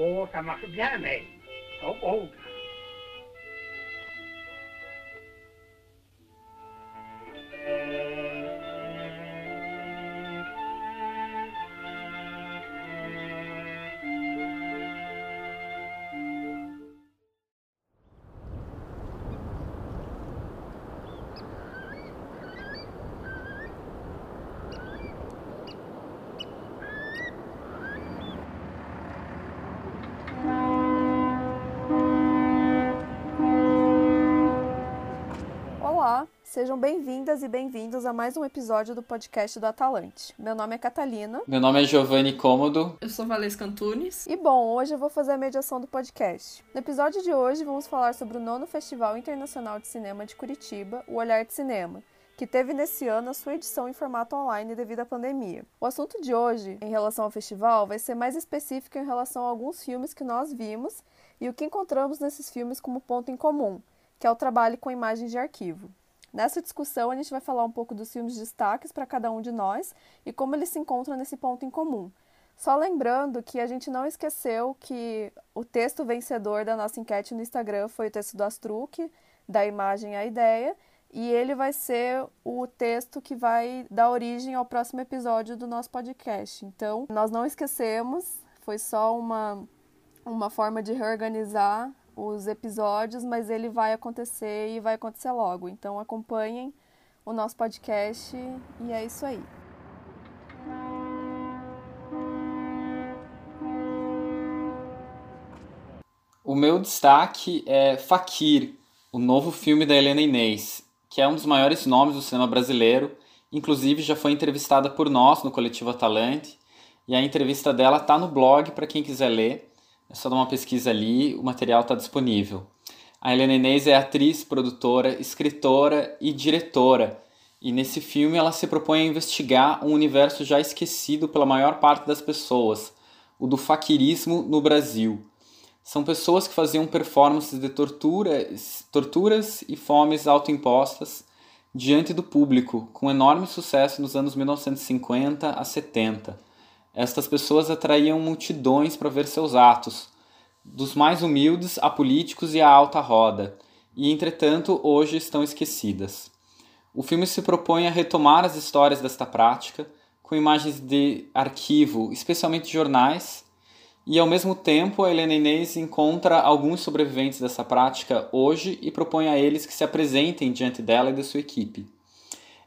Oh, daar mag ik blij Oh. Sejam bem-vindas e bem-vindos a mais um episódio do podcast do Atalante. Meu nome é Catalina. Meu nome é Giovanni Cômodo. Eu sou Valesca Antunes. E bom, hoje eu vou fazer a mediação do podcast. No episódio de hoje vamos falar sobre o nono Festival Internacional de Cinema de Curitiba, o Olhar de Cinema, que teve nesse ano a sua edição em formato online devido à pandemia. O assunto de hoje, em relação ao festival, vai ser mais específico em relação a alguns filmes que nós vimos e o que encontramos nesses filmes como ponto em comum, que é o trabalho com imagens de arquivo. Nessa discussão, a gente vai falar um pouco dos filmes destaques para cada um de nós e como eles se encontram nesse ponto em comum. Só lembrando que a gente não esqueceu que o texto vencedor da nossa enquete no Instagram foi o texto do Astruc, da imagem à ideia, e ele vai ser o texto que vai dar origem ao próximo episódio do nosso podcast. Então, nós não esquecemos, foi só uma, uma forma de reorganizar os episódios, mas ele vai acontecer e vai acontecer logo. Então acompanhem o nosso podcast e é isso aí. O meu destaque é Fakir, o novo filme da Helena Inês, que é um dos maiores nomes do cinema brasileiro. Inclusive já foi entrevistada por nós no coletivo Atalante e a entrevista dela está no blog para quem quiser ler. É só dar uma pesquisa ali, o material está disponível. A Helena Inês é atriz, produtora, escritora e diretora. E nesse filme ela se propõe a investigar um universo já esquecido pela maior parte das pessoas, o do faquirismo no Brasil. São pessoas que faziam performances de torturas, torturas e fomes autoimpostas diante do público, com enorme sucesso nos anos 1950 a 70. Estas pessoas atraíam multidões para ver seus atos, dos mais humildes a políticos e a alta roda, e entretanto hoje estão esquecidas. O filme se propõe a retomar as histórias desta prática, com imagens de arquivo, especialmente jornais, e ao mesmo tempo a Helena Inês encontra alguns sobreviventes dessa prática hoje e propõe a eles que se apresentem diante dela e da sua equipe.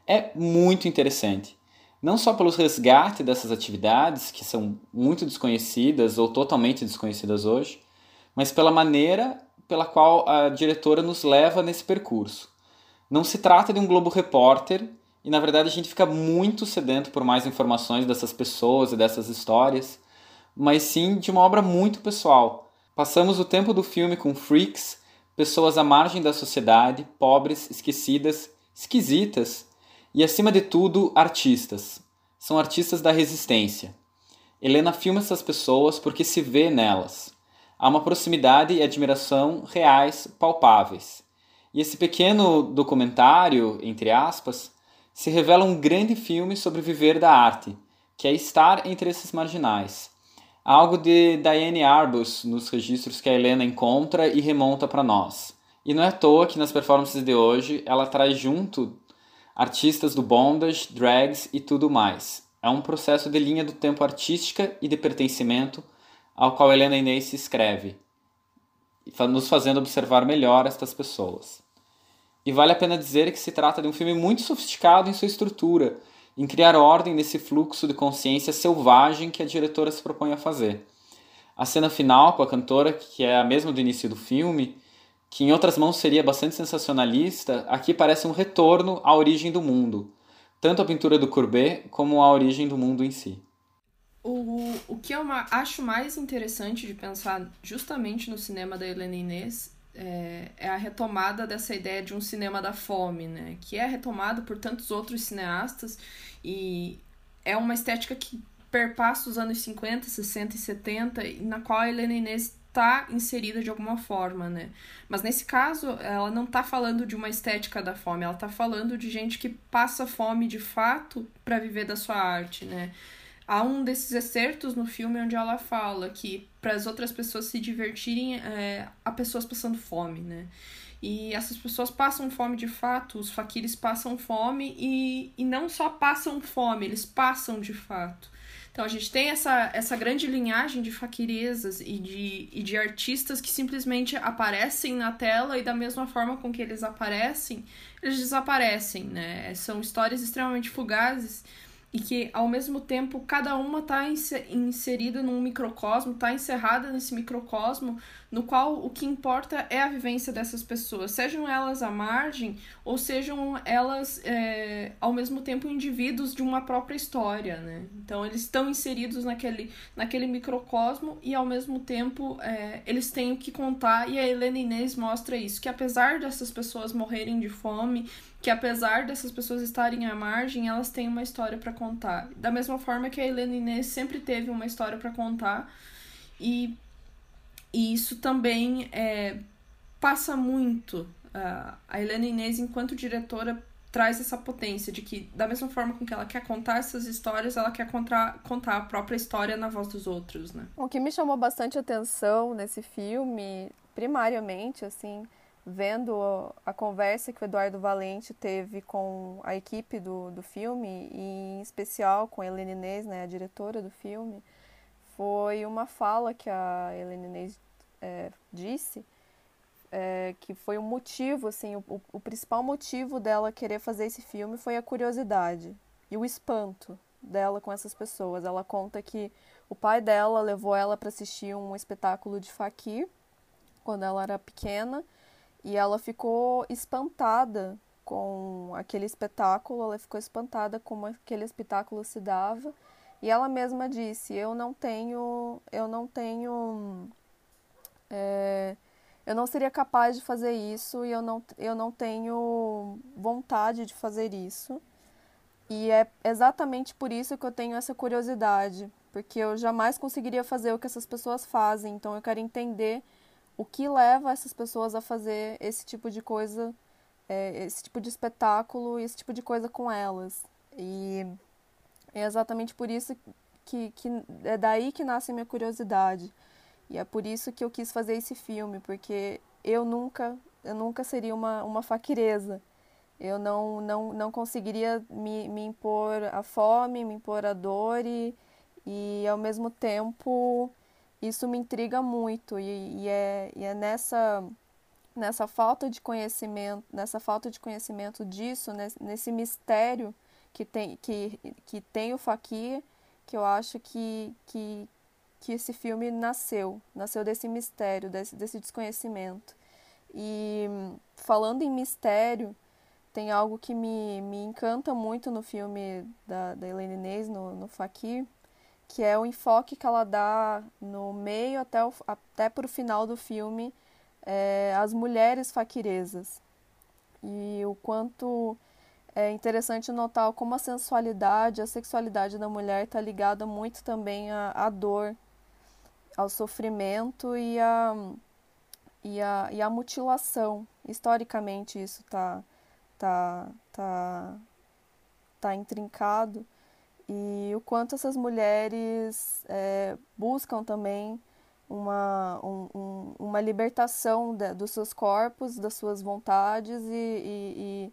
É muito interessante não só pelos resgates dessas atividades, que são muito desconhecidas ou totalmente desconhecidas hoje, mas pela maneira pela qual a diretora nos leva nesse percurso. Não se trata de um Globo Repórter, e na verdade a gente fica muito sedento por mais informações dessas pessoas e dessas histórias, mas sim de uma obra muito pessoal. Passamos o tempo do filme com freaks, pessoas à margem da sociedade, pobres, esquecidas, esquisitas e, acima de tudo, artistas. São artistas da resistência. Helena filma essas pessoas porque se vê nelas. Há uma proximidade e admiração reais, palpáveis. E esse pequeno documentário, entre aspas, se revela um grande filme sobre viver da arte, que é estar entre esses marginais. Algo de Diane Arbus nos registros que a Helena encontra e remonta para nós. E não é à toa que nas performances de hoje ela traz junto artistas do bondage, drags e tudo mais. É um processo de linha do tempo artística e de pertencimento ao qual Helena Inês se escreve, nos fazendo observar melhor estas pessoas. E vale a pena dizer que se trata de um filme muito sofisticado em sua estrutura, em criar ordem nesse fluxo de consciência selvagem que a diretora se propõe a fazer. A cena final com a cantora, que é a mesma do início do filme, que em outras mãos seria bastante sensacionalista, aqui parece um retorno à origem do mundo, tanto a pintura do Courbet como a origem do mundo em si. O, o que eu acho mais interessante de pensar justamente no cinema da Helena Inês é, é, a retomada dessa ideia de um cinema da fome, né? Que é retomado por tantos outros cineastas e é uma estética que perpassa os anos 50, 60 e 70, na qual a Helena Inês tá inserida de alguma forma, né? Mas nesse caso, ela não tá falando de uma estética da fome, ela tá falando de gente que passa fome de fato para viver da sua arte, né? há um desses excertos no filme onde ela fala que para as outras pessoas se divertirem, é, há pessoas passando fome, né? E essas pessoas passam fome de fato, os faquires passam fome e, e não só passam fome, eles passam de fato. Então a gente tem essa, essa grande linhagem de faquirezas e de, e de artistas que simplesmente aparecem na tela e da mesma forma com que eles aparecem, eles desaparecem, né? São histórias extremamente fugazes e que ao mesmo tempo cada uma está inserida num microcosmo, está encerrada nesse microcosmo, no qual o que importa é a vivência dessas pessoas, sejam elas à margem ou sejam elas é, ao mesmo tempo indivíduos de uma própria história, né? Então eles estão inseridos naquele, naquele microcosmo e ao mesmo tempo é, eles têm o que contar e a Helena Inês mostra isso, que apesar dessas pessoas morrerem de fome que apesar dessas pessoas estarem à margem, elas têm uma história para contar. Da mesma forma que a Helena Inês sempre teve uma história para contar. E, e isso também é, passa muito. Uh, a Helena Inês, enquanto diretora, traz essa potência de que, da mesma forma com que ela quer contar essas histórias, ela quer contar, contar a própria história na voz dos outros, né? O que me chamou bastante atenção nesse filme, primariamente, assim, vendo a conversa que o Eduardo Valente teve com a equipe do, do filme, e em especial com a Helena Inês, né, a diretora do filme, foi uma fala que a Helena Inês é, disse, é, que foi o um motivo, assim, o, o principal motivo dela querer fazer esse filme foi a curiosidade e o espanto dela com essas pessoas. Ela conta que o pai dela levou ela para assistir um espetáculo de Fakir quando ela era pequena e ela ficou espantada com aquele espetáculo, ela ficou espantada como aquele espetáculo se dava. E ela mesma disse: "Eu não tenho, eu não tenho, é, eu não seria capaz de fazer isso e eu não, eu não tenho vontade de fazer isso. E é exatamente por isso que eu tenho essa curiosidade, porque eu jamais conseguiria fazer o que essas pessoas fazem. Então eu quero entender o que leva essas pessoas a fazer esse tipo de coisa, é, esse tipo de espetáculo e esse tipo de coisa com elas. E é exatamente por isso que, que é daí que nasce a minha curiosidade. E é por isso que eu quis fazer esse filme, porque eu nunca, eu nunca seria uma, uma faquireza. Eu não, não, não conseguiria me, me impor a fome, me impor a dor e, e ao mesmo tempo isso me intriga muito e, e, é, e é nessa nessa falta de conhecimento nessa falta de conhecimento disso nesse, nesse mistério que tem que, que tem o Fakir que eu acho que, que que esse filme nasceu nasceu desse mistério desse, desse desconhecimento e falando em mistério tem algo que me, me encanta muito no filme da, da Helene Inês, no, no Fakir, que é o enfoque que ela dá no meio até, o, até para o final do filme é, as mulheres faquirezas. E o quanto é interessante notar como a sensualidade, a sexualidade da mulher está ligada muito também à, à dor, ao sofrimento e à, e a, e a mutilação. Historicamente isso está tá, tá, tá intrincado e o quanto essas mulheres é, buscam também uma, um, um, uma libertação de, dos seus corpos, das suas vontades e, e,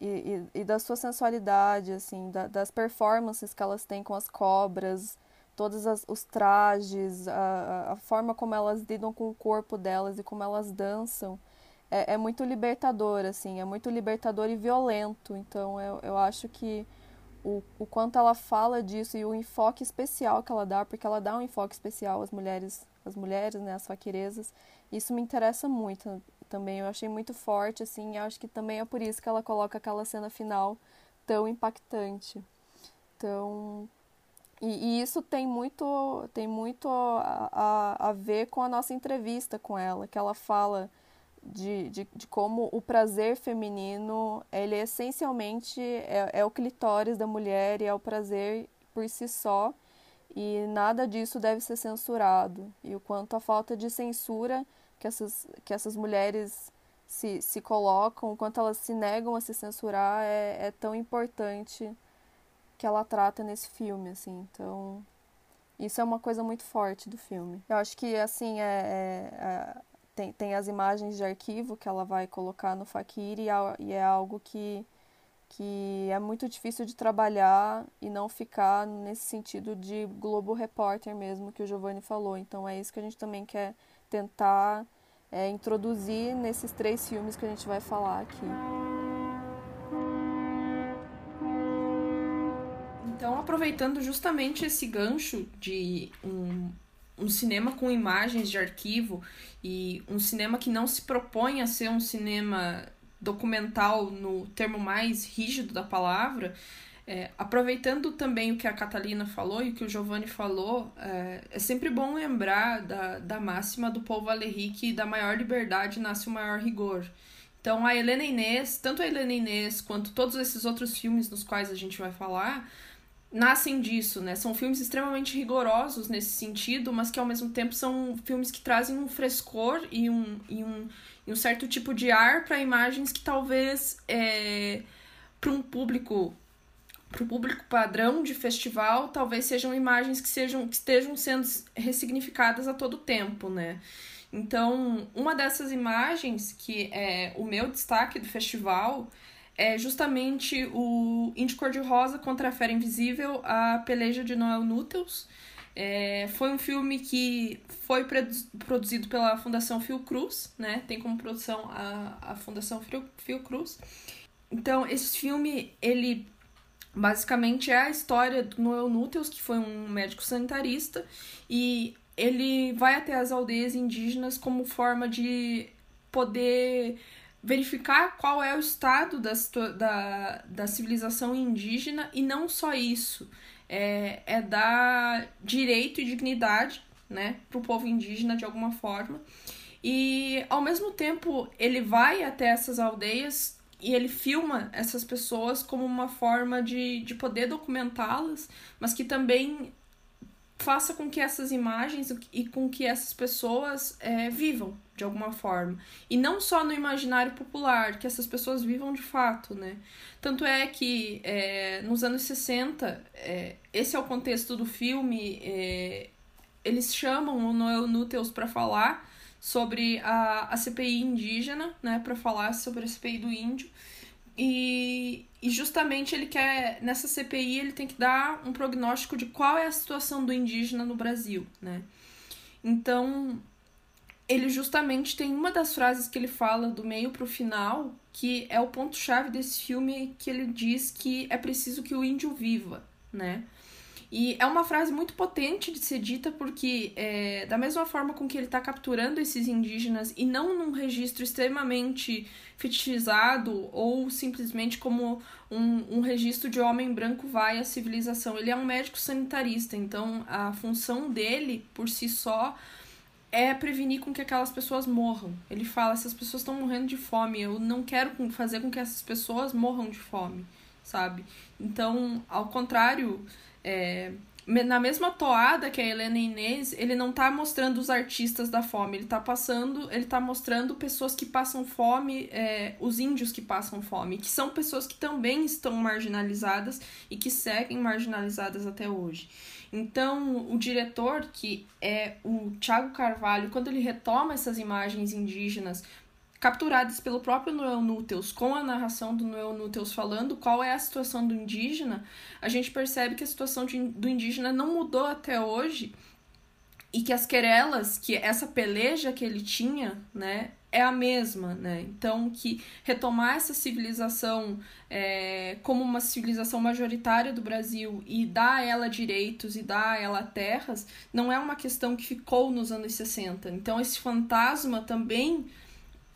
e, e da sua sensualidade, assim, da, das performances que elas têm com as cobras, todos as, os trajes, a, a forma como elas lidam com o corpo delas e como elas dançam. É, é muito libertador, assim, é muito libertador e violento. Então eu, eu acho que o, o quanto ela fala disso e o enfoque especial que ela dá, porque ela dá um enfoque especial às mulheres, às mulheres, né, às faquirezas. Isso me interessa muito também. Eu achei muito forte, assim, e acho que também é por isso que ela coloca aquela cena final tão impactante. Então, e, e isso tem muito, tem muito a, a, a ver com a nossa entrevista com ela, que ela fala de, de, de, como o prazer feminino, ele essencialmente é, é o clitóris da mulher e é o prazer por si só, e nada disso deve ser censurado. E o quanto a falta de censura que essas, que essas mulheres se, se colocam, o quanto elas se negam a se censurar, é, é tão importante que ela trata nesse filme, assim. Então, isso é uma coisa muito forte do filme. Eu acho que, assim, é, é, é tem, tem as imagens de arquivo que ela vai colocar no Fakir e, é, e é algo que, que é muito difícil de trabalhar e não ficar nesse sentido de Globo Repórter mesmo que o Giovanni falou. Então é isso que a gente também quer tentar é, introduzir nesses três filmes que a gente vai falar aqui. Aproveitando justamente esse gancho de um, um cinema com imagens de arquivo e um cinema que não se propõe a ser um cinema documental no termo mais rígido da palavra, é, aproveitando também o que a Catalina falou e o que o Giovanni falou, é, é sempre bom lembrar da, da máxima do Paul Valéry que da maior liberdade nasce o maior rigor. Então a Helena Inês, tanto a Helena Inês quanto todos esses outros filmes nos quais a gente vai falar, nascem disso, né? São filmes extremamente rigorosos nesse sentido, mas que ao mesmo tempo são filmes que trazem um frescor e um, e um, e um certo tipo de ar para imagens que talvez é, para um público para o público padrão de festival, talvez sejam imagens que sejam que estejam sendo ressignificadas a todo tempo, né? Então, uma dessas imagens que é o meu destaque do festival é justamente o Índio Cor-de-Rosa contra a Fera Invisível, a peleja de Noel Núteus. É, foi um filme que foi produzido pela Fundação Fiocruz, né? Tem como produção a, a Fundação Fiocruz. Então, esse filme, ele Basicamente é a história do Noel Núteus, que foi um médico sanitarista, e ele vai até as aldeias indígenas como forma de poder verificar qual é o estado da, da, da civilização indígena e não só isso, é, é dar direito e dignidade né, para o povo indígena de alguma forma. E ao mesmo tempo ele vai até essas aldeias e ele filma essas pessoas como uma forma de, de poder documentá-las, mas que também faça com que essas imagens e com que essas pessoas é, vivam de alguma forma. E não só no imaginário popular, que essas pessoas vivam de fato, né? Tanto é que é, nos anos 60, é, esse é o contexto do filme, é, eles chamam o Noel Núteus para falar sobre a, a CPI indígena, né, para falar sobre a CPI do índio. E, e justamente ele quer, nessa CPI, ele tem que dar um prognóstico de qual é a situação do indígena no Brasil, né? Então, ele justamente tem uma das frases que ele fala do meio para o final, que é o ponto-chave desse filme, que ele diz que é preciso que o índio viva, né? E é uma frase muito potente de ser dita porque, é, da mesma forma com que ele está capturando esses indígenas e não num registro extremamente fetichizado ou simplesmente como um, um registro de homem branco vai à civilização. Ele é um médico sanitarista, então a função dele, por si só, é prevenir com que aquelas pessoas morram. Ele fala: essas pessoas estão morrendo de fome, eu não quero fazer com que essas pessoas morram de fome, sabe? Então, ao contrário é, na mesma toada que a Helena Inês, ele não tá mostrando os artistas da fome, ele tá passando, ele tá mostrando pessoas que passam fome, é, os índios que passam fome, que são pessoas que também estão marginalizadas e que seguem marginalizadas até hoje. Então, o diretor, que é o Tiago Carvalho, quando ele retoma essas imagens indígenas capturadas pelo próprio Noel Núteus, com a narração do Noel Núteus falando qual é a situação do indígena, a gente percebe que a situação de, do indígena não mudou até hoje e que as querelas, que essa peleja que ele tinha, né, é a mesma, né? Então, que retomar essa civilização é, como uma civilização majoritária do Brasil e dar a ela direitos e dar a ela terras não é uma questão que ficou nos anos 60. Então, esse fantasma também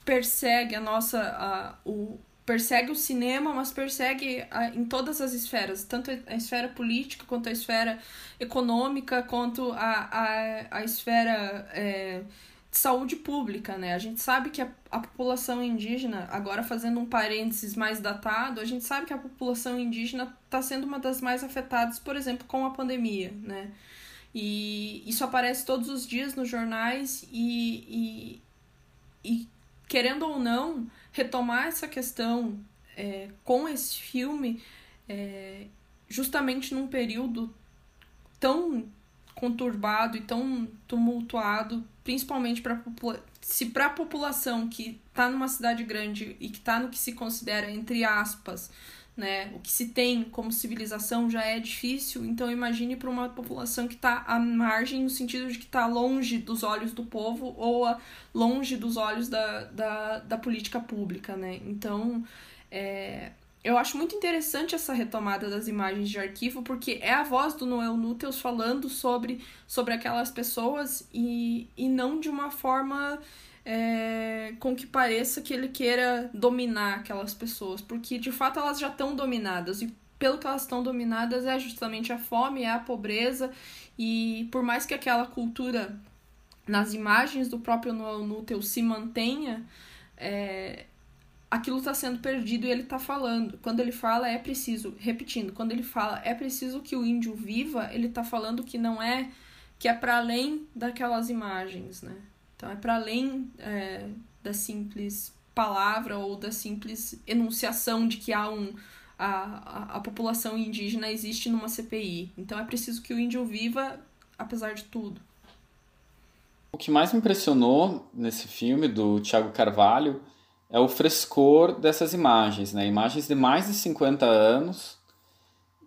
persegue a nossa a, o persegue o cinema, mas persegue a, em todas as esferas, tanto a esfera política quanto a esfera econômica, quanto a, a, a esfera é, de saúde pública, né? A gente sabe que a, a população indígena, agora fazendo um parênteses mais datado, a gente sabe que a população indígena está sendo uma das mais afetadas, por exemplo, com a pandemia, né? E isso aparece todos os dias nos jornais e, e, e querendo ou não, retomar essa questão é, com esse filme é, justamente num período tão conturbado e tão tumultuado, principalmente para se para a população que está numa cidade grande e que está no que se considera entre aspas, né, o que se tem como civilização já é difícil, então imagine para uma população que está à margem no sentido de que está longe dos olhos do povo ou longe dos olhos da, da, da política pública, né? Então, é, eu acho muito interessante essa retomada das imagens de arquivo, porque é a voz do Noel Núteus falando sobre, sobre aquelas pessoas e, e não de uma forma é, com que pareça que ele queira dominar aquelas pessoas, porque de fato elas já estão dominadas e pelo que elas estão dominadas é justamente a fome, é a pobreza e por mais que aquela cultura nas imagens do próprio Noel Núteus se mantenha, é, aquilo está sendo perdido e ele está falando. Quando ele fala, é preciso, repetindo, quando ele fala, é preciso que o índio viva, ele está falando que não é, que é para além daquelas imagens, né? Então é para além é, da simples palavra ou da simples enunciação de que há um a, a, a população indígena existe numa CPI. Então é preciso que o índio viva apesar de tudo. O que mais me impressionou nesse filme do Tiago Carvalho é o frescor dessas imagens, né? Imagens de mais de 50 anos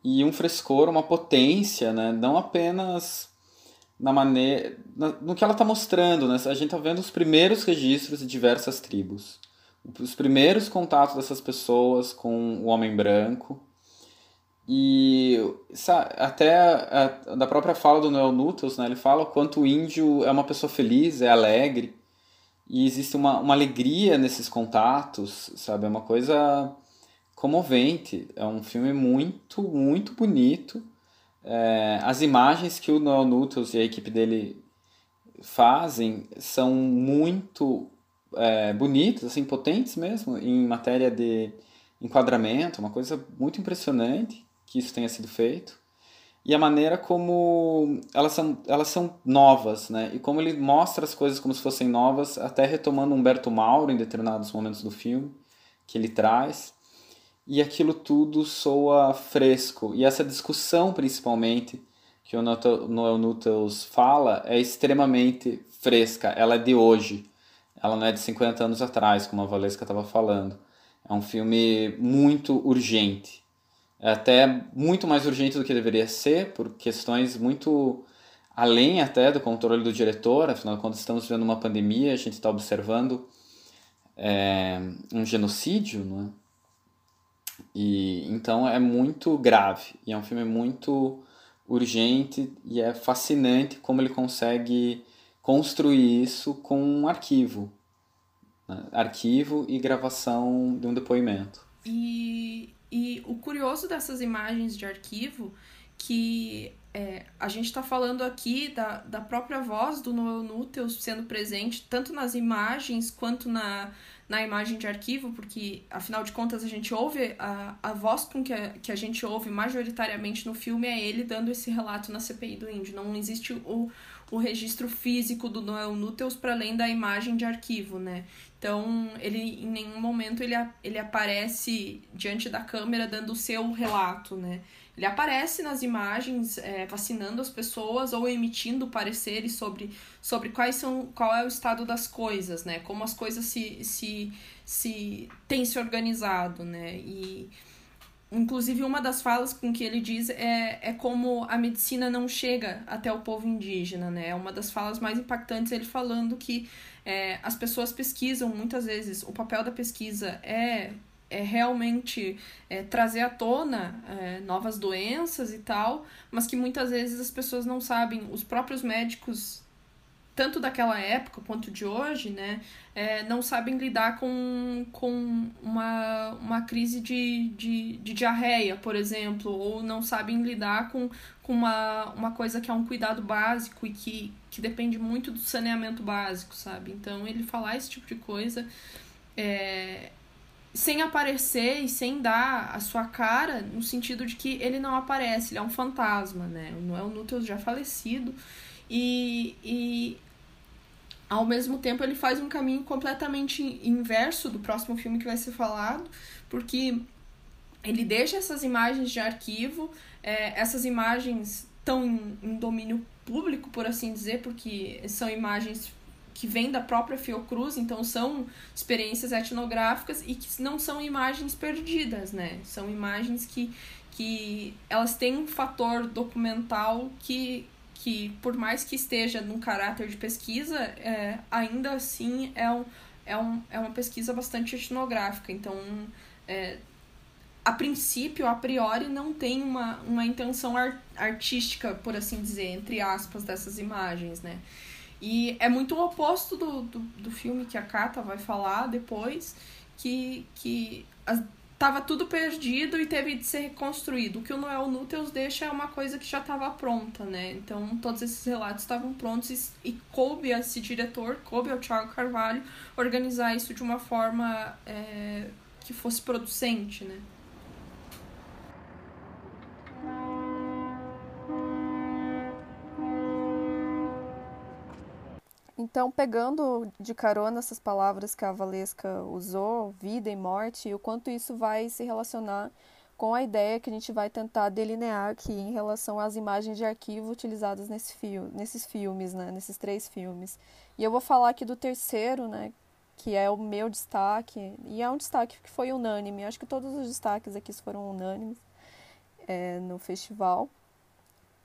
e um frescor, uma potência, né? Não apenas na maneira, no que ela está mostrando, né? A gente está vendo os primeiros registros de diversas tribos, os primeiros contatos dessas pessoas com o homem branco e até a, a, da própria fala do Noel Nuttels, né? Ele fala o quanto o índio é uma pessoa feliz, é alegre e existe uma, uma alegria nesses contatos, sabe? É uma coisa comovente. É um filme muito, muito bonito. É, as imagens que o Noel Nuttles e a equipe dele fazem são muito é, bonitas, assim, potentes mesmo, em matéria de enquadramento, uma coisa muito impressionante que isso tenha sido feito e a maneira como elas são, elas são novas, né? E como ele mostra as coisas como se fossem novas, até retomando Humberto Mauro em determinados momentos do filme, que ele traz. E aquilo tudo soa fresco. E essa discussão, principalmente, que o Noel Nuttels fala, é extremamente fresca. Ela é de hoje. Ela não é de 50 anos atrás, como a Valesca estava falando. É um filme muito urgente é até muito mais urgente do que deveria ser, por questões muito além até do controle do diretor, afinal, quando estamos vivendo uma pandemia, a gente está observando é, um genocídio, não é? E, então é muito grave, e é um filme muito urgente, e é fascinante como ele consegue construir isso com um arquivo, né? arquivo e gravação de um depoimento. E e o curioso dessas imagens de arquivo, que é, a gente está falando aqui da, da própria voz do Noel Núteus sendo presente, tanto nas imagens quanto na, na imagem de arquivo, porque afinal de contas a gente ouve, a, a voz com que a, que a gente ouve majoritariamente no filme é ele dando esse relato na CPI do Índio. Não existe o, o registro físico do Noel Núteus para além da imagem de arquivo, né? Então, ele em nenhum momento ele, ele aparece diante da câmera dando o seu relato, né? Ele aparece nas imagens é, vacinando as pessoas ou emitindo pareceres sobre, sobre quais são, qual é o estado das coisas, né? Como as coisas se, se, se têm se organizado, né? E Inclusive, uma das falas com que ele diz é, é como a medicina não chega até o povo indígena, né? É uma das falas mais impactantes, ele falando que é, as pessoas pesquisam muitas vezes, o papel da pesquisa é, é realmente é, trazer à tona é, novas doenças e tal, mas que muitas vezes as pessoas não sabem, os próprios médicos tanto daquela época quanto de hoje, né, é, não sabem lidar com, com uma, uma crise de, de, de diarreia, por exemplo, ou não sabem lidar com, com uma, uma coisa que é um cuidado básico e que, que depende muito do saneamento básico, sabe? Então, ele falar esse tipo de coisa é, sem aparecer e sem dar a sua cara, no sentido de que ele não aparece, ele é um fantasma, né? É o Núteus já falecido. E, e ao mesmo tempo ele faz um caminho completamente inverso do próximo filme que vai ser falado, porque ele deixa essas imagens de arquivo, é, essas imagens estão em, em domínio público, por assim dizer, porque são imagens que vêm da própria Fiocruz, então são experiências etnográficas e que não são imagens perdidas, né? São imagens que, que elas têm um fator documental que, que por mais que esteja num caráter de pesquisa, é, ainda assim é, um, é, um, é uma pesquisa bastante etnográfica. Então, é, a princípio, a priori, não tem uma, uma intenção ar artística, por assim dizer, entre aspas, dessas imagens, né? E é muito o oposto do, do, do filme que a Kata vai falar depois, que, que as, tava tudo perdido e teve de ser reconstruído. O que o Noel Núteus deixa é uma coisa que já estava pronta, né? Então, todos esses relatos estavam prontos e, e coube a esse diretor, coube ao Thiago Carvalho, organizar isso de uma forma é, que fosse producente, né? Então, pegando de carona essas palavras que a Valesca usou, vida e morte, e o quanto isso vai se relacionar com a ideia que a gente vai tentar delinear aqui em relação às imagens de arquivo utilizadas nesse fio, nesses filmes, né, nesses três filmes. E eu vou falar aqui do terceiro, né, que é o meu destaque, e é um destaque que foi unânime. Acho que todos os destaques aqui foram unânimes é, no festival.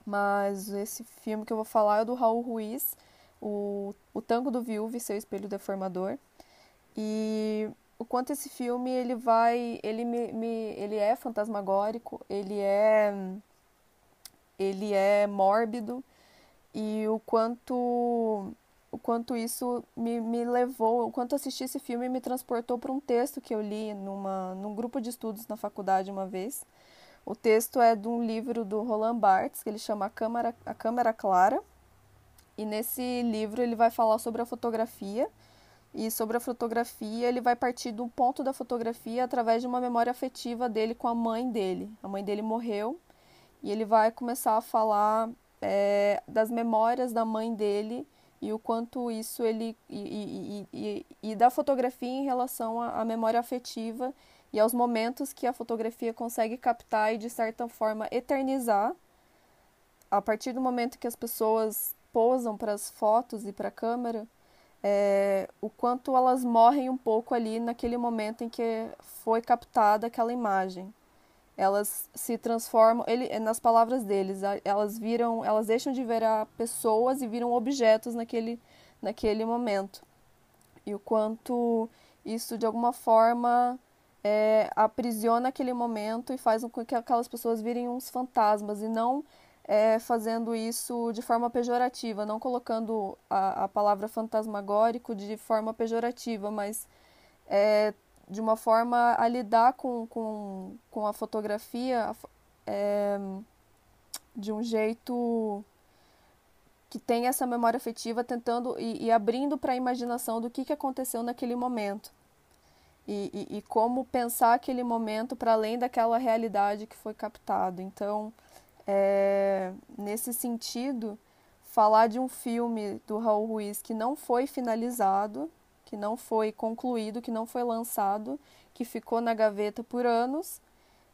Mas esse filme que eu vou falar é do Raul Ruiz, o, o Tango do Viúvo e Seu Espelho Deformador. E o quanto esse filme ele vai, ele me, me, ele é fantasmagórico, ele é ele é mórbido e o quanto o quanto isso me, me levou, o quanto assistir esse filme me transportou para um texto que eu li numa, num grupo de estudos na faculdade uma vez. O texto é de um livro do Roland Barthes, que ele chama A Câmara, a Câmara Clara, e nesse livro ele vai falar sobre a fotografia. E sobre a fotografia, ele vai partir do ponto da fotografia através de uma memória afetiva dele com a mãe dele. A mãe dele morreu e ele vai começar a falar é, das memórias da mãe dele e o quanto isso ele e, e, e, e da fotografia em relação à, à memória afetiva e aos momentos que a fotografia consegue captar e de certa forma eternizar a partir do momento que as pessoas posam para as fotos e para a câmera, é, o quanto elas morrem um pouco ali naquele momento em que foi captada aquela imagem. Elas se transformam, ele, nas palavras deles, elas viram, elas deixam de ver pessoas e viram objetos naquele, naquele momento. E o quanto isso de alguma forma é, aprisiona aquele momento e faz com que aquelas pessoas virem uns fantasmas e não é, fazendo isso de forma pejorativa, não colocando a, a palavra fantasmagórico de forma pejorativa, mas é, de uma forma a lidar com, com, com a fotografia é, de um jeito que tem essa memória afetiva, tentando e, e abrindo para a imaginação do que, que aconteceu naquele momento. E, e, e como pensar aquele momento para além daquela realidade que foi captado. Então, é, nesse sentido, falar de um filme do Raul Ruiz que não foi finalizado, que não foi concluído, que não foi lançado, que ficou na gaveta por anos,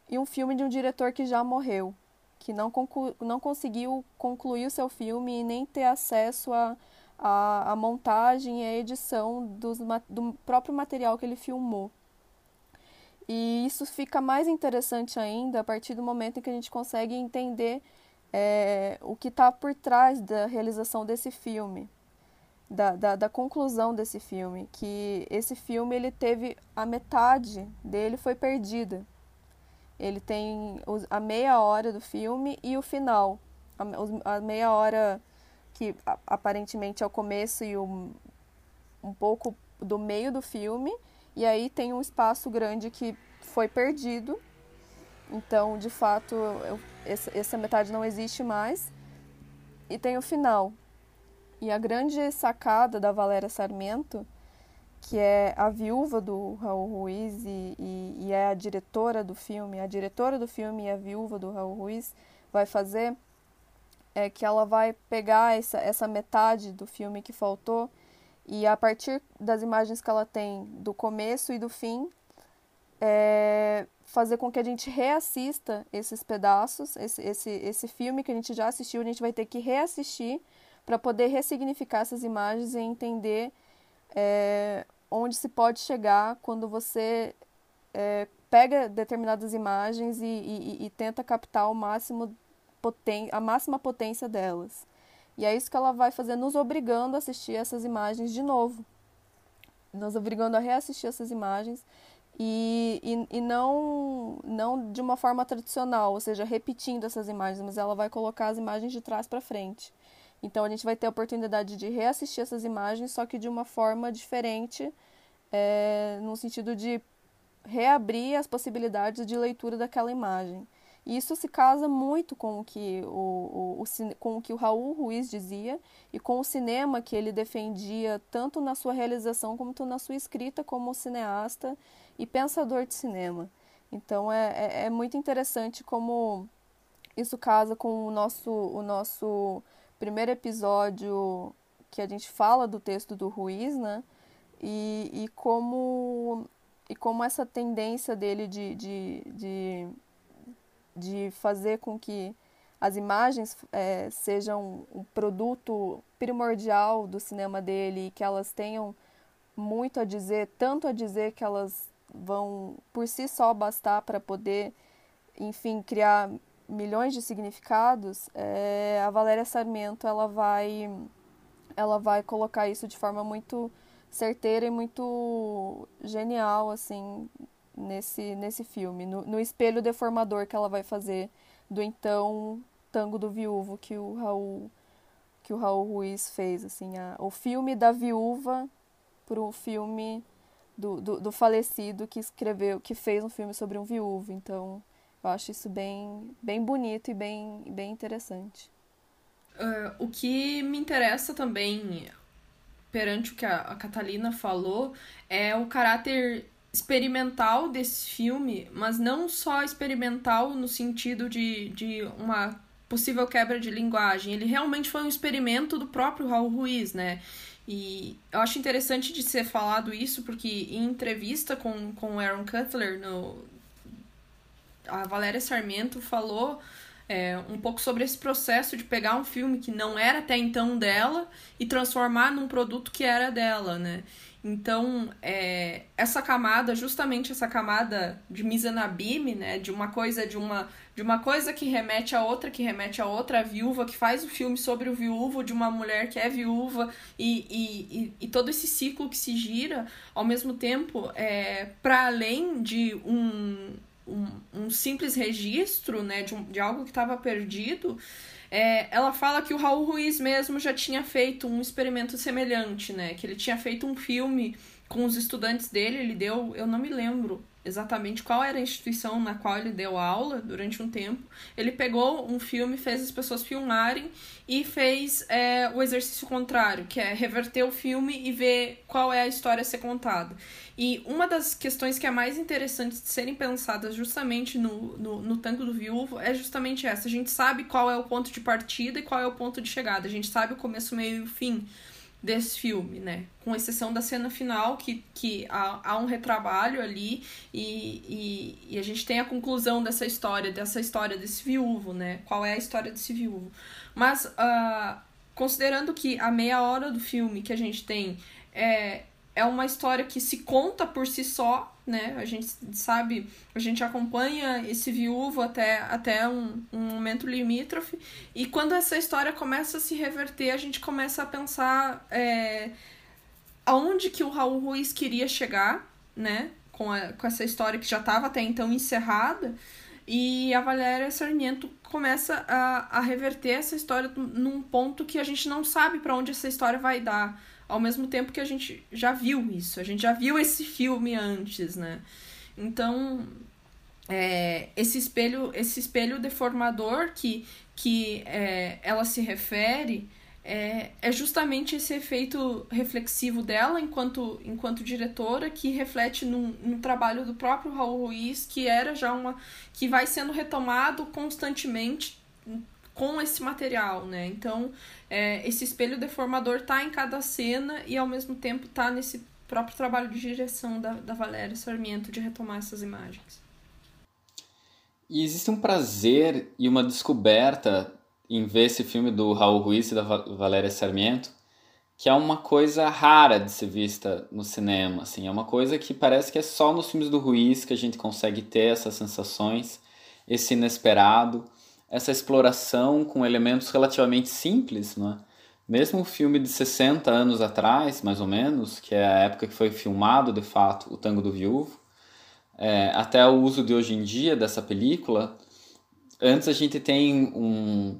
e um filme de um diretor que já morreu, que não, não conseguiu concluir o seu filme e nem ter acesso à a, a, a, montagem e a edição dos, do próprio material que ele filmou. E isso fica mais interessante ainda a partir do momento em que a gente consegue entender é, o que está por trás da realização desse filme, da, da, da, conclusão desse filme, que esse filme ele teve a metade dele foi perdida. Ele tem a meia hora do filme e o final, a, meia hora que aparentemente é o começo e o, um pouco do meio do filme e aí tem um espaço grande que foi perdido. Então, de fato, eu, essa, essa metade não existe mais. E tem o final. E a grande sacada da Valéria Sarmento, que é a viúva do Raul Ruiz e, e, e, é a diretora do filme, a diretora do filme e a viúva do Raul Ruiz, vai fazer é que ela vai pegar essa, essa metade do filme que faltou e a partir das imagens que ela tem do começo e do fim, é, fazer com que a gente reassista esses pedaços, esse, esse, esse filme que a gente já assistiu, a gente vai ter que reassistir para poder ressignificar essas imagens e entender é, onde se pode chegar quando você é, pega determinadas imagens e, e, e, tenta captar o máximo poten a máxima potência delas. E é isso que ela vai fazer, nos obrigando a assistir essas imagens de novo. Nos obrigando a reassistir essas imagens e, e, e não, não de uma forma tradicional, ou seja, repetindo essas imagens, mas ela vai colocar as imagens de trás para frente. Então a gente vai ter a oportunidade de reassistir essas imagens, só que de uma forma diferente, é, no sentido de reabrir as possibilidades de leitura daquela imagem. Isso se casa muito com o que o, o, o, com o que o Raul Ruiz dizia e com o cinema que ele defendia tanto na sua realização como na sua escrita como cineasta e pensador de cinema. Então é, é, é muito interessante como isso casa com o nosso, o nosso primeiro episódio que a gente fala do texto do Ruiz, né? E, e como e como essa tendência dele de, de, de de fazer com que as imagens é, sejam um produto primordial do cinema dele e que elas tenham muito a dizer, tanto a dizer que elas vão por si só bastar para poder, enfim, criar milhões de significados, é, a Valéria Sarmento ela vai, ela vai colocar isso de forma muito certeira e muito genial, assim, nesse, nesse filme, no, no espelho deformador que ela vai fazer do então Tango do Viúvo que o Raul que o Raul Ruiz fez, assim, a, o filme da viúva para o filme do, do, do, falecido que escreveu, que fez um filme sobre um viúvo. Então, eu acho isso bem, bem bonito e bem, bem interessante. Uh, o que me interessa também, perante o que a, a Catalina falou, é o caráter experimental desse filme, mas não só experimental no sentido de, de uma possível quebra de linguagem. Ele realmente foi um experimento do próprio Raul Ruiz, né? E eu acho interessante de ser falado isso, porque em entrevista com, com Aaron Cutler, no, a Valéria Sarmento falou é, um pouco sobre esse processo de pegar um filme que não era até então dela e transformar num produto que era dela, né? Então, é, essa camada, justamente essa camada de Mizanabime, né, de uma coisa de uma de uma coisa que remete a outra, que remete a outra, a viúva, que faz o filme sobre o viúvo de uma mulher que é viúva, e, e, e, e todo esse ciclo que se gira, ao mesmo tempo, é, para além de um, um, um, simples registro né, de, um, de algo que estava perdido, é, ela fala que o Raul Ruiz mesmo já tinha feito um experimento semelhante, né? Que ele tinha feito um filme com os estudantes dele, ele deu, eu não me lembro exatamente qual era a instituição na qual ele deu aula durante um tempo. Ele pegou um filme, fez as pessoas filmarem e fez é, o exercício contrário, que é reverter o filme e ver qual é a história a ser contada. E uma das questões que é mais interessante de serem pensadas justamente no, no, no Tango do Viúvo é justamente essa. A gente sabe qual é o ponto de partida e qual é o ponto de chegada. A gente sabe o começo, meio e o fim desse filme, né? Com exceção da cena final, que, que há, há um retrabalho ali e, e, e, a gente tem a conclusão dessa história, dessa história desse viúvo, né? Qual é a história desse viúvo. Mas, uh, considerando que a meia hora do filme que a gente tem é, é uma história que se conta por si só, né? A gente sabe, a gente acompanha esse viúvo até, até um, um momento limítrofe, e quando essa história começa a se reverter, a gente começa a pensar é, aonde que o Raul Ruiz queria chegar, né? Com, a, com essa história que já estava até então encerrada, e a Valéria Sarmiento começa a, a reverter essa história num ponto que a gente não sabe para onde essa história vai dar ao mesmo tempo que a gente já viu isso, a gente já viu esse filme antes, né? Então, é, esse espelho esse espelho deformador que, que é, ela se refere é, é justamente esse efeito reflexivo dela enquanto, enquanto diretora que reflete no, no trabalho do próprio Raul Ruiz que era já uma que vai sendo retomado constantemente com esse material, né? Então, é, esse espelho deformador tá em cada cena e ao mesmo tempo tá nesse próprio trabalho de direção da, da Valéria Sarmiento de retomar essas imagens. E existe um prazer e uma descoberta em ver esse filme do Raul Ruiz e da Valéria Sarmiento, que é uma coisa rara de ser vista no cinema, assim, é uma coisa que parece que é só nos filmes do Ruiz que a gente consegue ter essas sensações, esse inesperado, essa exploração com elementos relativamente simples, né? Mesmo um filme de 60 anos atrás, mais ou menos, que é a época que foi filmado, de fato, o Tango do Viúvo, é, até o uso de hoje em dia dessa película, antes a gente tem um...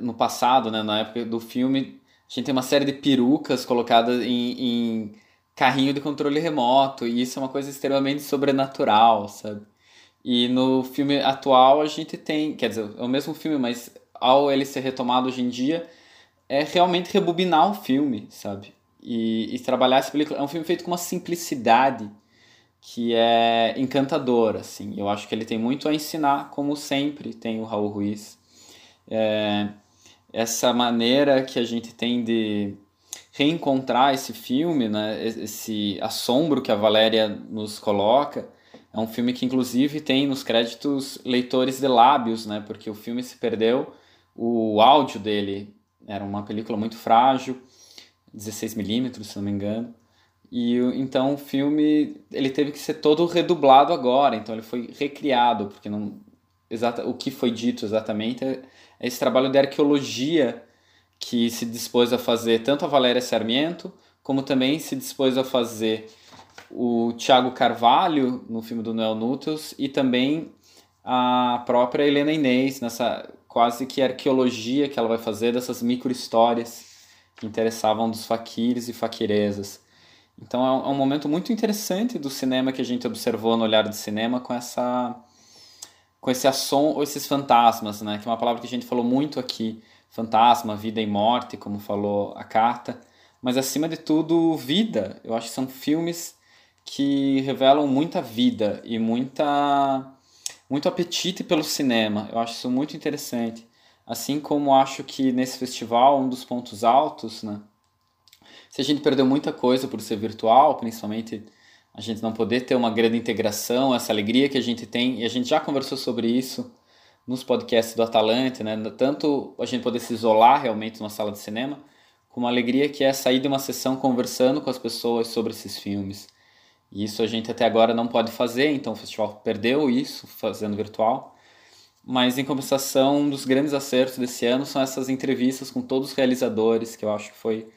No passado, né, na época do filme, a gente tem uma série de perucas colocadas em, em carrinho de controle remoto, e isso é uma coisa extremamente sobrenatural, sabe? E no filme atual a gente tem, quer dizer, é o mesmo filme, mas ao ele ser retomado hoje em dia, é realmente rebobinar o filme, sabe? E, e trabalhar essa película. É um filme feito com uma simplicidade que é encantadora, assim. Eu acho que ele tem muito a ensinar, como sempre tem o Raul Ruiz. É, essa maneira que a gente tem de reencontrar esse filme, né, esse assombro que a Valéria nos coloca, é um filme que inclusive tem nos créditos leitores de lábios, né, porque o filme se perdeu, o áudio dele era uma película muito frágil, 16 milímetros, se não me engano, e então o filme ele teve que ser todo redublado agora, então ele foi recriado, porque não exata, o que foi dito exatamente é esse trabalho de arqueologia que se dispôs a fazer tanto a Valéria Sarmiento, como também se dispôs a fazer o Tiago Carvalho no filme do Noel Nuttels e também a própria Helena Inês nessa quase que arqueologia que ela vai fazer dessas micro-histórias que interessavam dos faquires e faquirezas. Então é um, é momento muito interessante do cinema que a gente observou no olhar do cinema com essa com esse assom, ou esses fantasmas, né? Que é uma palavra que a gente falou muito aqui, fantasma, vida e morte, como falou a carta, mas acima de tudo, vida. Eu acho que são filmes que revelam muita vida e muita muito apetite pelo cinema. Eu acho isso muito interessante. Assim como acho que nesse festival um dos pontos altos, né? Se a gente perdeu muita coisa por ser virtual, principalmente a gente não poder ter uma grande integração, essa alegria que a gente tem, e a gente já conversou sobre isso nos podcasts do Atalante, né? Tanto a gente poder se isolar realmente numa sala de cinema, como a alegria que é sair de uma sessão conversando com as pessoas sobre esses filmes. E isso a gente até agora não pode fazer, então o festival perdeu isso fazendo virtual. Mas em compensação, um dos grandes acertos desse ano são essas entrevistas com todos os realizadores, que eu acho que foi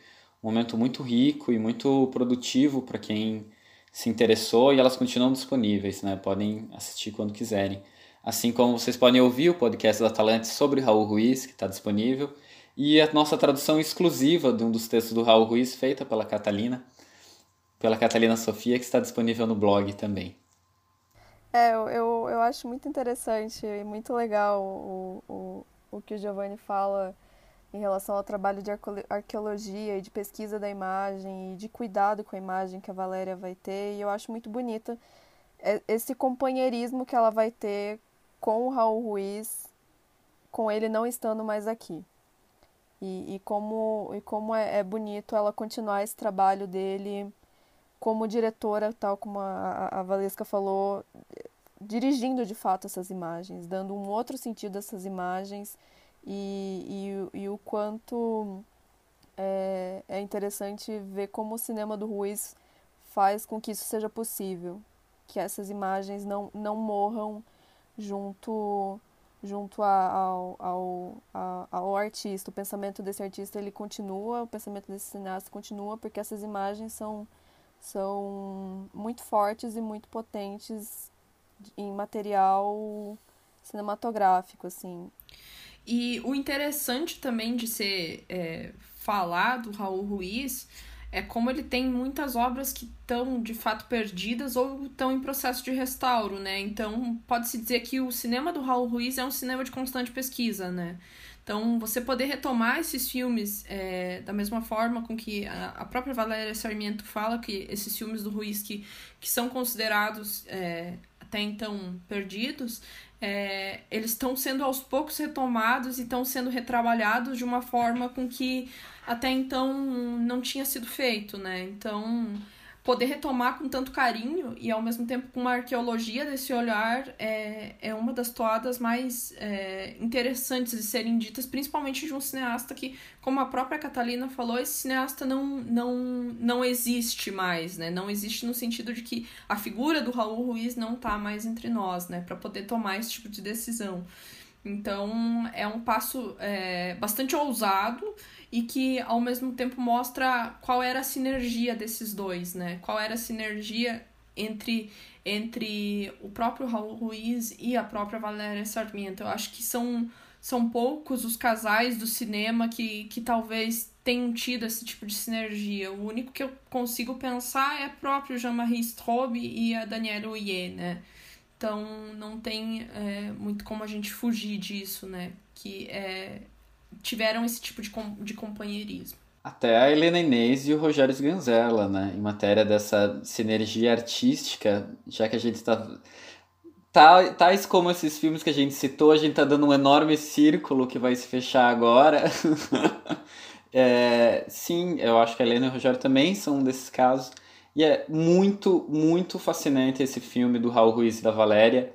um momento muito rico e muito produtivo para quem se interessou e elas continuam disponíveis, né? Podem assistir quando quiserem. Assim como vocês podem ouvir o podcast da Talante sobre Raul Ruiz, que está disponível, e a nossa tradução exclusiva de um dos textos do Raul Ruiz, feita pela Catalina, pela Catalina Sofia, que está disponível no blog também. É, eu, eu, acho muito interessante e muito legal o, o, o que o Giovanni fala em relação ao trabalho de arqueologia e de pesquisa da imagem e de cuidado com a imagem que a Valéria vai ter. E eu acho muito bonita esse companheirismo que ela vai ter com o Raul Ruiz, com ele não estando mais aqui. E, e como, e como é, é bonito ela continuar esse trabalho dele como diretora, tal como a, a Valesca falou, dirigindo de fato essas imagens, dando um outro sentido a essas imagens e, e, e o quanto é, é interessante ver como o cinema do Ruiz faz com que isso seja possível, que essas imagens não, não morram junto junto a, ao, ao, a, ao artista. O pensamento desse artista ele continua, o pensamento desse cineasta continua, porque essas imagens são, são muito fortes e muito potentes em material cinematográfico, assim. E o interessante também de ser é, falado, Raul Ruiz, é como ele tem muitas obras que estão de fato perdidas ou estão em processo de restauro, né? Então pode-se dizer que o cinema do Raul Ruiz é um cinema de constante pesquisa, né? Então, você poder retomar esses filmes é, da mesma forma com que a, a, própria Valéria Sarmiento fala que esses filmes do Ruiz que, que são considerados é, até então perdidos, é, eles estão sendo aos poucos retomados e estão sendo retrabalhados de uma forma com que até então não tinha sido feito, né? Então, poder retomar com tanto carinho e ao mesmo tempo com uma arqueologia desse olhar é, é uma das toadas mais é, interessantes de serem ditas, principalmente de um cineasta que, como a própria Catalina falou, esse cineasta não, não, não existe mais, né? Não existe no sentido de que a figura do Raul Ruiz não está mais entre nós, né? Para poder tomar esse tipo de decisão. Então é um passo é, bastante ousado e que ao mesmo tempo mostra qual era a sinergia desses dois, né? Qual era a sinergia entre entre o próprio Raul Ruiz e a própria Valéria Sarmiento. Eu acho que são são poucos os casais do cinema que, que talvez tenham tido esse tipo de sinergia. O único que eu consigo pensar é o próprio Jean-Marie Straub e a Danielle Oyer, né? Então não tem é, muito como a gente fugir disso, né? Que é, tiveram esse tipo de, com, de companheirismo. Até a Helena Inês e o Rogério Sganzella, né? Em matéria dessa sinergia artística, já que a gente está. Tá, tais como esses filmes que a gente citou, a gente está dando um enorme círculo que vai se fechar agora. é, sim, eu acho que a Helena e o Rogério também são um desses casos. E é muito, muito fascinante esse filme do Raul Ruiz e da Valéria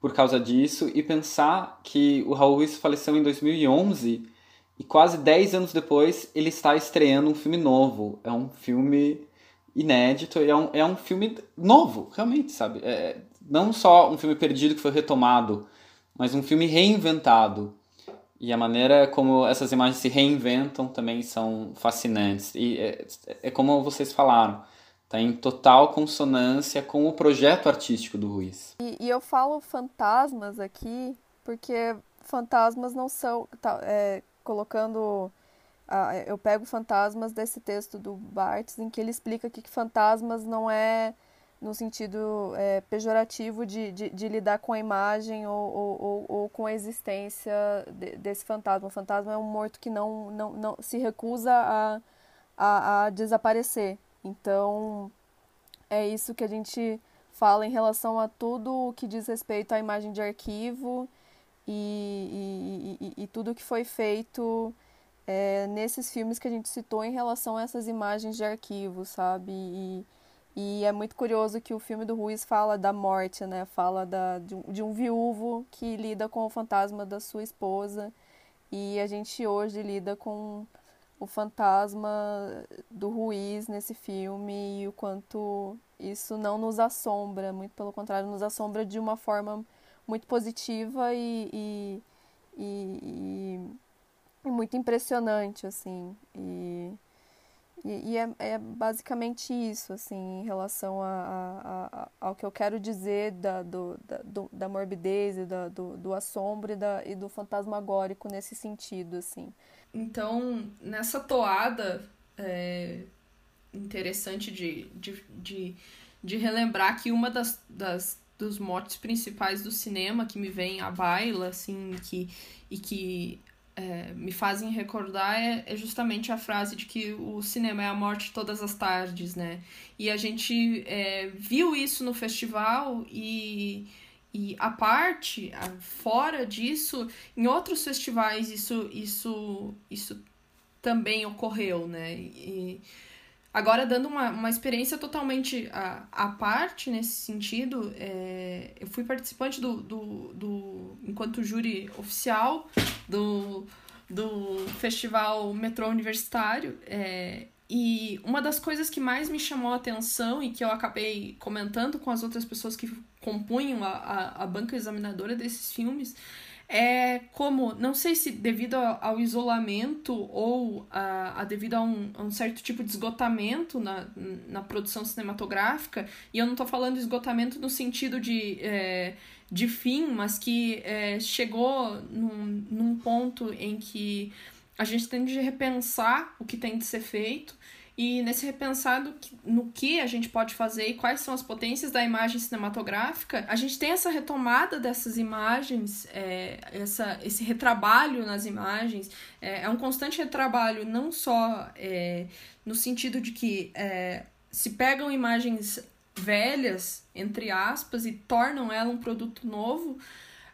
por causa disso. E pensar que o Raul Ruiz faleceu em 2011 e quase 10 anos depois ele está estreando um filme novo. É um filme inédito e é um, é um filme novo, realmente, sabe? É, não só um filme perdido que foi retomado, mas um filme reinventado. E a maneira como essas imagens se reinventam também são fascinantes. E é, é como vocês falaram, está em total consonância com o projeto artístico do Ruiz. E, e eu falo fantasmas aqui porque fantasmas não são. Tá, é, colocando. eu pego fantasmas desse texto do Barthes, em que ele explica que fantasmas não é no sentido é, pejorativo de, de, de, lidar com a imagem ou, ou, ou, ou com a existência de, desse fantasma. O fantasma é um morto que não, não, não se recusa a, a, a desaparecer. Então, é isso que a gente fala em relação a tudo o que diz respeito à imagem de arquivo e, e, e, tudo que foi feito é, nesses filmes que a gente citou em relação a essas imagens de arquivo, sabe? E, e é muito curioso que o filme do Ruiz fala da morte, né? Fala da, de, um, de um viúvo que lida com o fantasma da sua esposa. E a gente hoje lida com o fantasma do Ruiz nesse filme e o quanto isso não nos assombra, muito pelo contrário, nos assombra de uma forma muito positiva e, e, e, e muito impressionante, assim. E, e, é, é, basicamente isso, assim, em relação a, a, a, ao que eu quero dizer da, do, da, do, da morbidez e da, do, do assombro e, da, e do fantasmagórico nesse sentido, assim. Então, nessa toada é, interessante de, de, de, de relembrar que uma das, das dos motes principais do cinema que me vem à baila, assim, que, e que é, me fazem recordar é, é, justamente a frase de que o cinema é a morte todas as tardes, né? E a gente é, viu isso no festival e, e a parte, a, fora disso, em outros festivais isso, isso, isso também ocorreu, né? E, Agora, dando uma, uma experiência totalmente à, à parte nesse sentido, é, eu fui participante do, do, do, enquanto júri oficial do, do Festival Metrô Universitário. É, e uma das coisas que mais me chamou a atenção e que eu acabei comentando com as outras pessoas que compunham a, a, a banca examinadora desses filmes é como, não sei se devido ao isolamento ou a, a devido a um, a um, certo tipo de esgotamento na, na produção cinematográfica, e eu não estou falando esgotamento no sentido de, é, de fim, mas que é, chegou num, num ponto em que a gente tem de repensar o que tem de ser feito e nesse repensado no que a gente pode fazer e quais são as potências da imagem cinematográfica, a gente tem essa retomada dessas imagens, é, essa, esse retrabalho nas imagens. É, é um constante retrabalho, não só é, no sentido de que é, se pegam imagens velhas, entre aspas, e tornam ela um produto novo,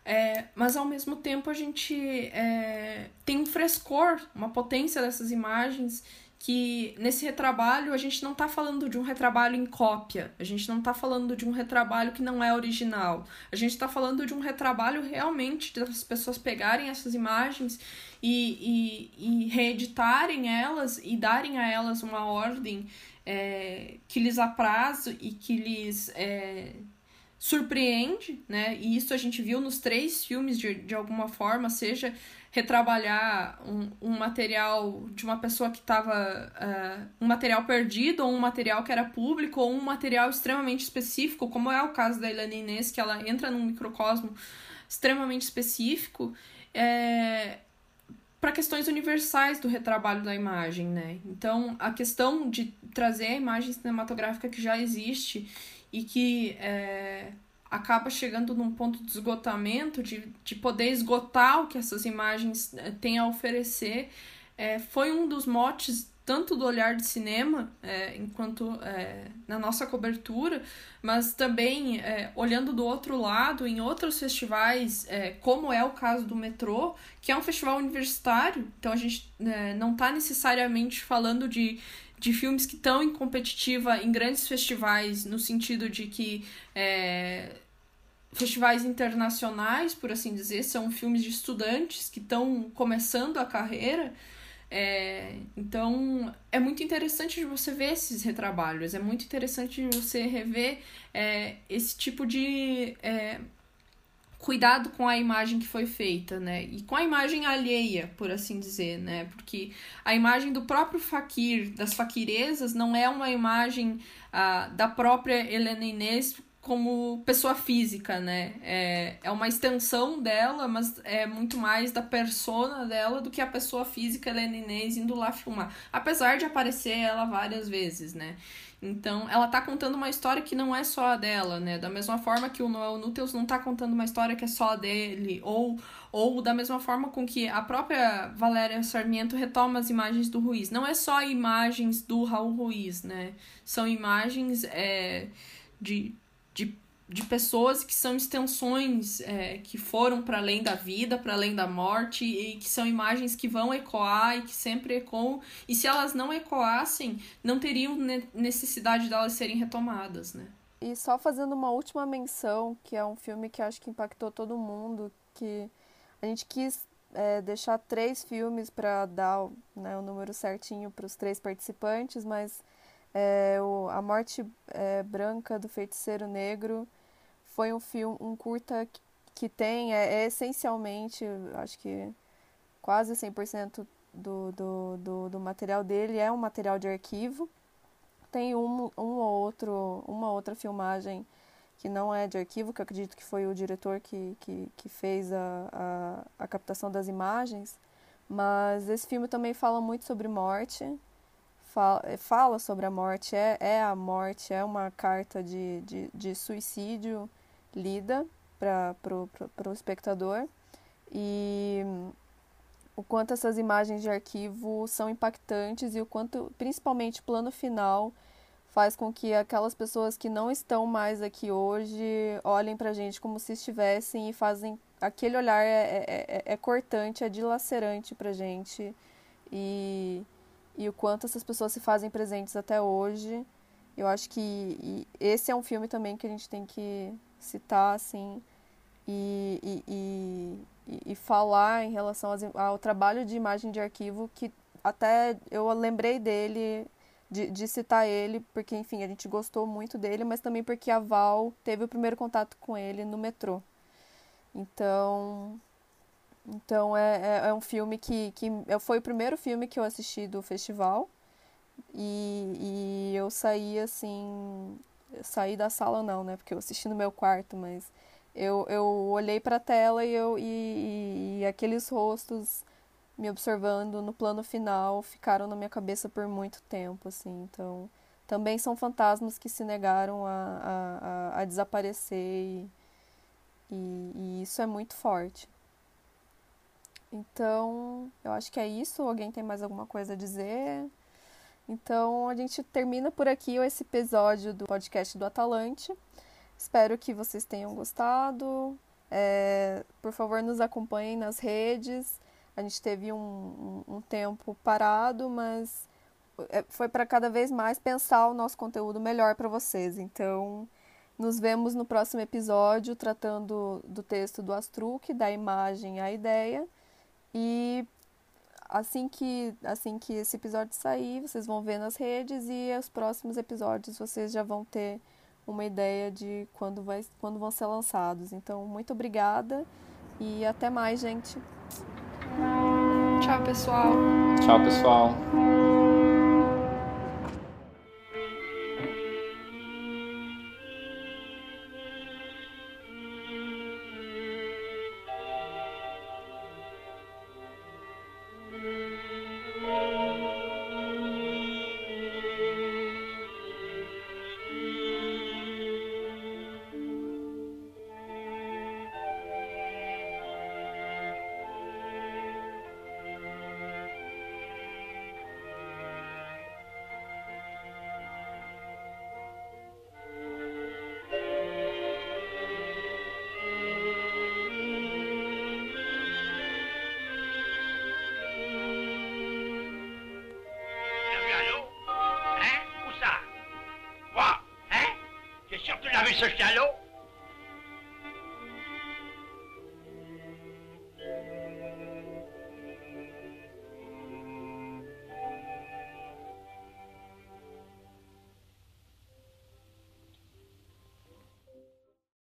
é, mas ao mesmo tempo a gente é, tem um frescor, uma potência dessas imagens que nesse retrabalho a gente não está falando de um retrabalho em cópia, a gente não está falando de um retrabalho que não é original, a gente está falando de um retrabalho realmente das pessoas pegarem essas imagens e, e, e reeditarem elas e darem a elas uma ordem é, que lhes apraz e que lhes é, surpreende, né? E isso a gente viu nos três filmes de, de alguma forma, seja retrabalhar um, um material de uma pessoa que estava. Uh, um material perdido, ou um material que era público, ou um material extremamente específico, como é o caso da Helena Inês, que ela entra num microcosmo extremamente específico. É, para questões universais do retrabalho da imagem, né? Então, a questão de trazer a imagem cinematográfica que já existe e que é, acaba chegando num ponto de esgotamento, de, de poder esgotar o que essas imagens é, têm a oferecer, é, foi um dos motes tanto do olhar de cinema, é, enquanto é, na nossa cobertura, mas também é, olhando do outro lado, em outros festivais, é, como é o caso do Metrô, que é um festival universitário, então a gente é, não está necessariamente falando de de filmes que estão em competitiva em grandes festivais, no sentido de que é, festivais internacionais, por assim dizer, são filmes de estudantes que estão começando a carreira. É, então é muito interessante de você ver esses retrabalhos, é muito interessante de você rever é, esse tipo de é, cuidado com a imagem que foi feita, né? E com a imagem alheia, por assim dizer, né? Porque a imagem do próprio Fakir, das faquirezas, não é uma imagem ah, da própria Helena Inês como pessoa física, né? É, é uma extensão dela, mas é muito mais da persona dela do que a pessoa física Helena Inês indo lá filmar. Apesar de aparecer ela várias vezes, né? Então, ela tá contando uma história que não é só a dela, né? Da mesma forma que o Noel Núteus não tá contando uma história que é só a dele, ou, ou da mesma forma com que a própria Valéria Sarmiento retoma as imagens do Ruiz. Não é só imagens do Raul Ruiz, né? São imagens é, de, de de pessoas que são extensões é, que foram para além da vida, para além da morte, e que são imagens que vão ecoar e que sempre ecoam. E se elas não ecoassem, não teriam necessidade delas serem retomadas, né? E só fazendo uma última menção, que é um filme que acho que impactou todo mundo, que a gente quis é, deixar três filmes para dar né, o número certinho para os três participantes, mas é, o, A Morte é, Branca do Feiticeiro Negro foi um filme, um curta que, que tem, é, é, essencialmente, acho que quase 100% do, do, do, do material dele é um material de arquivo. Tem um, um ou outro, uma outra filmagem que não é de arquivo, que eu acredito que foi o diretor que, que, que fez a, a, a captação das imagens. Mas esse filme também fala muito sobre morte, fala, fala sobre a morte, é, é a morte, é uma carta de, de, de suicídio lida para o espectador e o quanto essas imagens de arquivo são impactantes e o quanto, principalmente, o plano final faz com que aquelas pessoas que não estão mais aqui hoje olhem para a gente como se estivessem e fazem aquele olhar é, é, é, é cortante, é dilacerante para a gente e, e o quanto essas pessoas se fazem presentes até hoje. Eu acho que esse é um filme também que a gente tem que citar assim e, e, e, e falar em relação ao trabalho de imagem de arquivo que até eu lembrei dele de, de, citar ele, porque, enfim, a gente gostou muito dele, mas também porque a Val teve o primeiro contato com ele no metrô. Então, então é, é, é um filme que, que foi o primeiro filme que eu assisti do festival. E, e eu saí assim sair da sala não, né? Porque eu assisti no meu quarto, mas eu, eu olhei para a tela e, eu, e, e, aqueles rostos me observando no plano final ficaram na minha cabeça por muito tempo, assim. Então, também são fantasmas que se negaram a, a, a, a desaparecer e, e, e isso é muito forte. Então, eu acho que é isso. Alguém tem mais alguma coisa a dizer? Então a gente termina por aqui esse episódio do podcast do Atalante. Espero que vocês tenham gostado. É, por favor, nos acompanhem nas redes. A gente teve um, um, um tempo parado, mas é, foi para cada vez mais pensar o nosso conteúdo melhor para vocês. Então, nos vemos no próximo episódio tratando do texto do Astruc, da imagem à ideia. E assim que assim que esse episódio sair, vocês vão ver nas redes e os próximos episódios vocês já vão ter uma ideia de quando vai quando vão ser lançados. Então, muito obrigada e até mais, gente. Tchau, pessoal. Tchau, pessoal.